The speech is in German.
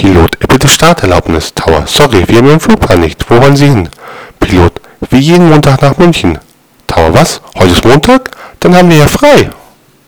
Pilot, bitte Starterlaubnis. Tower, sorry, wir haben den Flugplan nicht. Wo wollen Sie hin? Pilot, wie jeden Montag nach München. Tower, was? Heute ist Montag? Dann haben wir ja frei.